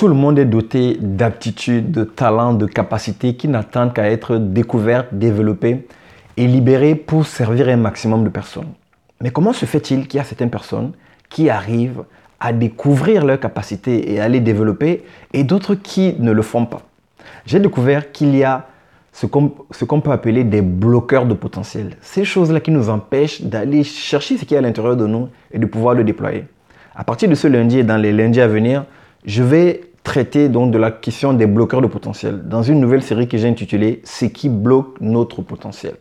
Tout le monde est doté d'aptitudes, de talents, de capacités qui n'attendent qu'à être découvertes, développées et libérées pour servir un maximum de personnes. Mais comment se fait-il qu'il y a certaines personnes qui arrivent à découvrir leurs capacités et à les développer et d'autres qui ne le font pas? J'ai découvert qu'il y a ce qu'on peut appeler des bloqueurs de potentiel. Ces choses-là qui nous empêchent d'aller chercher ce qui est à l'intérieur de nous et de pouvoir le déployer. À partir de ce lundi et dans les lundis à venir, je vais traiter donc de la question des bloqueurs de potentiel dans une nouvelle série que j'ai intitulée Ce qui bloque notre potentiel.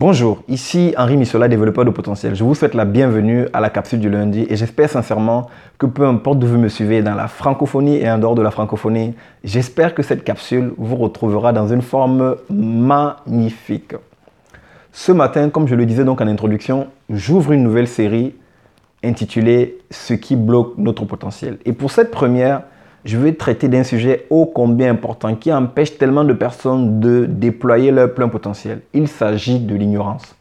Bonjour, ici Henri Missola, développeur de potentiel. Je vous souhaite la bienvenue à la capsule du lundi et j'espère sincèrement que peu importe d'où vous me suivez, dans la francophonie et en dehors de la francophonie, j'espère que cette capsule vous retrouvera dans une forme magnifique. Ce matin, comme je le disais donc en introduction, j'ouvre une nouvelle série intitulée Ce qui bloque notre potentiel. Et pour cette première, je vais traiter d'un sujet ô combien important qui empêche tellement de personnes de déployer leur plein potentiel. Il s'agit de l'ignorance.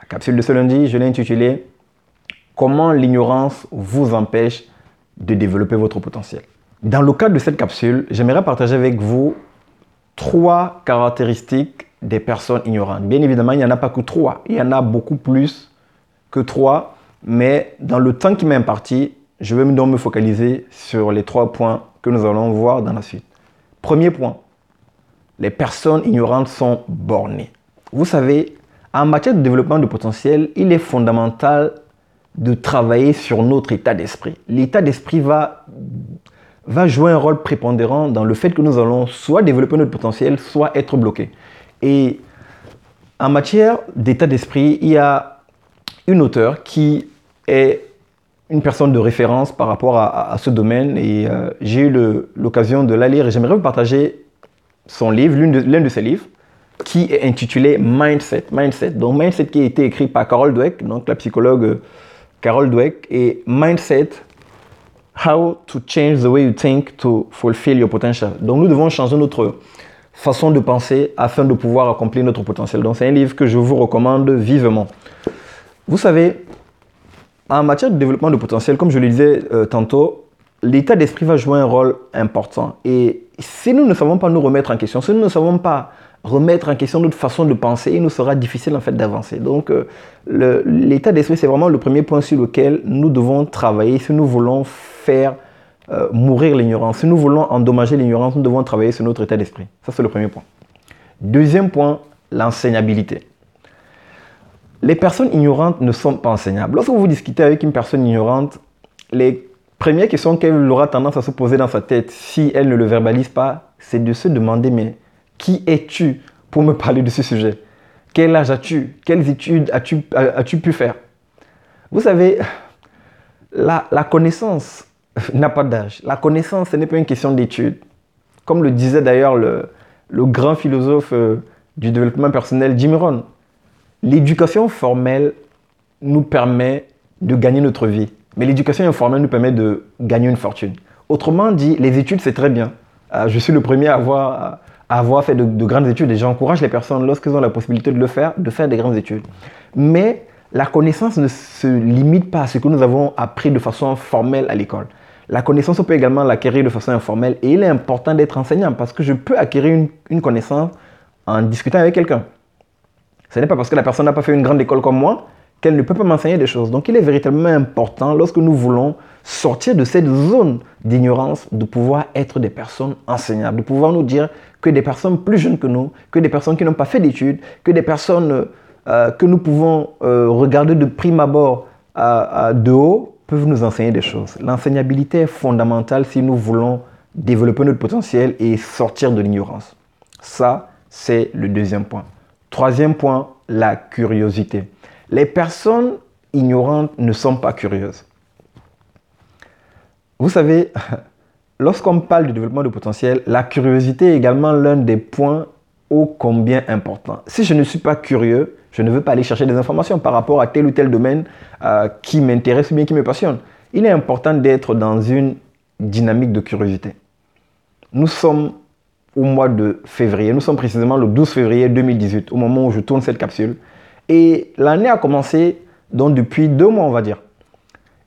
La capsule de ce lundi, je l'ai intitulée Comment l'ignorance vous empêche de développer votre potentiel? Dans le cadre de cette capsule, j'aimerais partager avec vous trois caractéristiques des personnes ignorantes. Bien évidemment, il n'y en a pas que trois, il y en a beaucoup plus que trois, mais dans le temps qui m'est imparti, je vais donc me focaliser sur les trois points que nous allons voir dans la suite. Premier point, les personnes ignorantes sont bornées. Vous savez, en matière de développement de potentiel, il est fondamental de travailler sur notre état d'esprit. L'état d'esprit va, va jouer un rôle prépondérant dans le fait que nous allons soit développer notre potentiel, soit être bloqués. Et en matière d'état d'esprit, il y a une auteure qui est une personne de référence par rapport à, ce domaine et euh, j'ai eu l'occasion de la lire et j'aimerais vous partager son livre, l'un de, ses livres, qui est intitulé Mindset. Mindset. Donc Mindset qui a été écrit par Carol Dweck, donc la psychologue euh, Carol Dweck, et Mindset, How to change the way you think to fulfill your potential. Donc nous devons changer notre façon de penser afin de pouvoir accomplir notre potentiel. Donc c'est un livre que je vous recommande vivement. Vous savez, en matière de développement de potentiel, comme je le disais euh, tantôt, l'état d'esprit va jouer un rôle important. Et si nous ne savons pas nous remettre en question, si nous ne savons pas remettre en question notre façon de penser, il nous sera difficile en fait d'avancer. Donc euh, l'état d'esprit, c'est vraiment le premier point sur lequel nous devons travailler si nous voulons faire euh, mourir l'ignorance. Si nous voulons endommager l'ignorance, nous devons travailler sur notre état d'esprit. Ça, c'est le premier point. Deuxième point, l'enseignabilité. Les personnes ignorantes ne sont pas enseignables. Lorsque vous discutez avec une personne ignorante, les premières questions qu'elle aura tendance à se poser dans sa tête, si elle ne le verbalise pas, c'est de se demander, mais qui es-tu pour me parler de ce sujet? Quel âge as-tu? Quelles études as-tu as pu faire? Vous savez, la, connaissance n'a pas d'âge. La connaissance, ce n'est pas une question d'études. Comme le disait d'ailleurs le, le, grand philosophe euh, du développement personnel, Jim Rohn, L'éducation formelle nous permet de gagner notre vie, mais l'éducation informelle nous permet de gagner une fortune. Autrement dit, les études, c'est très bien. Euh, je suis le premier à avoir, avoir fait de, grandes études et j'encourage les personnes, lorsqu'elles ont la possibilité de le faire, de faire des grandes études. Mais la connaissance ne se limite pas à ce que nous avons appris de façon formelle à l'école. La connaissance, on peut également l'acquérir de façon informelle et il est important d'être enseignant parce que je peux acquérir une connaissance en discutant avec quelqu'un. Ce n'est pas parce que la personne n'a pas fait une grande école comme moi qu'elle ne peut pas m'enseigner des choses. Donc il est véritablement important, lorsque nous voulons sortir de cette zone d'ignorance, de pouvoir être des personnes enseignables, de pouvoir nous dire que des personnes plus jeunes que nous, que des personnes qui n'ont pas fait d'études, que des personnes euh, que nous pouvons euh, regarder de prime abord de haut, peuvent nous enseigner des choses. L'enseignabilité est fondamentale si nous voulons développer notre potentiel et sortir de l'ignorance. Ça, c'est le deuxième point. Troisième point, la curiosité. Les personnes ignorantes ne sont pas curieuses. Vous savez, lorsqu'on parle du développement de potentiel, la curiosité est également l'un des points ô combien important. Si je ne suis pas curieux, je ne veux pas aller chercher des informations par rapport à tel ou tel domaine euh, qui m'intéresse ou bien qui me passionne. Il est important d'être dans une dynamique de curiosité. Nous sommes au mois de février. Nous sommes précisément le 12 février 2018, au moment où je tourne cette capsule. Et l'année a commencé donc depuis deux mois, on va dire.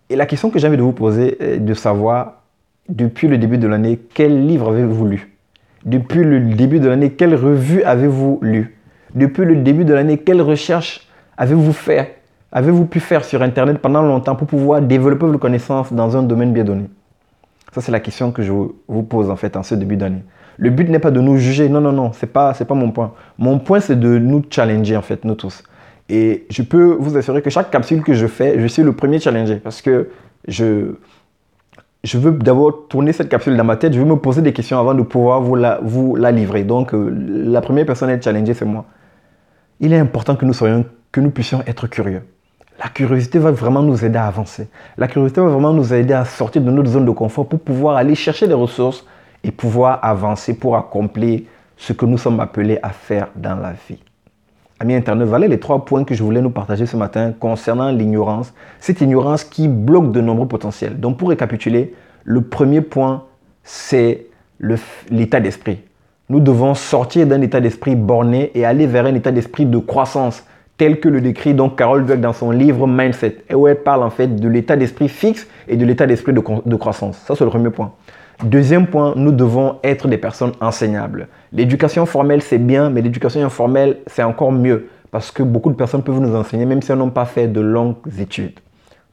Et la question que j'ai envie de vous poser est de savoir, depuis le début de l'année, quel livre avez-vous lu? Depuis le début de l'année, quelle revue avez-vous lu? Depuis le début de l'année, quelle recherche avez-vous fait? Avez-vous pu faire sur Internet pendant longtemps pour pouvoir développer vos connaissances dans un domaine bien donné? Ça, c'est la question que je vous pose en fait en ce début d'année. Le but n'est pas de nous juger, non, non, non, ce n'est pas, pas mon point. Mon point, c'est de nous challenger en fait, nous tous. Et je peux vous assurer que chaque capsule que je fais, je suis le premier challenger parce que je, je veux d'abord tourner cette capsule dans ma tête, je veux me poser des questions avant de pouvoir vous la, vous la livrer. Donc, euh, la première personne à être challengée, c'est moi. Il est important que nous, soyons, que nous puissions être curieux. La curiosité va vraiment nous aider à avancer. La curiosité va vraiment nous aider à sortir de notre zone de confort pour pouvoir aller chercher des ressources et pouvoir avancer pour accomplir ce que nous sommes appelés à faire dans la vie. Amis internautes, voilà les trois points que je voulais nous partager ce matin concernant l'ignorance. Cette ignorance qui bloque de nombreux potentiels. Donc pour récapituler, le premier point, c'est l'état d'esprit. Nous devons sortir d'un état d'esprit borné et aller vers un état d'esprit de croissance, tel que le décrit donc Carol Dweck dans son livre Mindset, où elle parle en fait de l'état d'esprit fixe et de l'état d'esprit de, de croissance. Ça, c'est le premier point. Deuxième point, nous devons être des personnes enseignables. L'éducation formelle, c'est bien, mais l'éducation informelle, c'est encore mieux parce que beaucoup de personnes peuvent nous enseigner même si elles n'ont pas fait de longues études.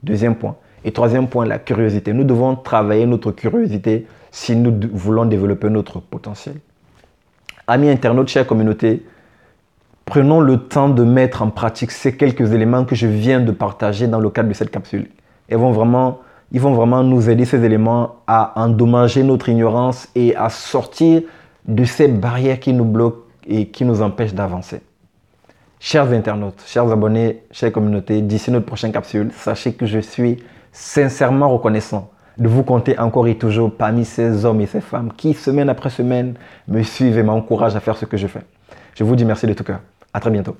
Deuxième point. Et troisième point, la curiosité. Nous devons travailler notre curiosité si nous voulons développer notre potentiel. Amis internautes, chère communauté, prenons le temps de mettre en pratique ces quelques éléments que je viens de partager dans le cadre de cette capsule. Ils vont vraiment ils vont vraiment nous aider ces éléments à endommager notre ignorance et à sortir de ces barrières qui nous bloquent et qui nous empêchent d'avancer. Chers internautes, chers abonnés, chères communautés, d'ici notre prochaine capsule, sachez que je suis sincèrement reconnaissant de vous compter encore et toujours parmi ces hommes et ces femmes qui, semaine après semaine, me suivent et m'encouragent à faire ce que je fais. Je vous dis merci de tout cœur. À très bientôt.